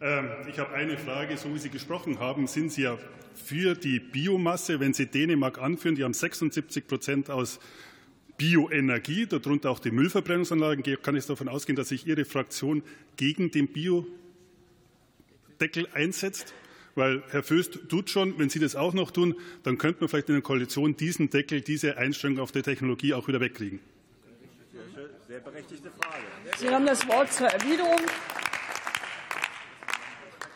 Ähm, ich habe eine Frage. So wie Sie gesprochen haben, sind Sie ja für die Biomasse. Wenn Sie Dänemark anführen, die haben 76 Prozent aus Bioenergie, darunter auch die Müllverbrennungsanlagen, kann ich davon ausgehen, dass sich Ihre Fraktion gegen den Biodeckel einsetzt? Weil Herr Föst tut schon, wenn Sie das auch noch tun, dann könnte man vielleicht in der Koalition diesen Deckel, diese Einstellung auf die Technologie auch wieder wegkriegen. Sehr berechtigte Frage. Sie haben das Wort zur Erwiderung.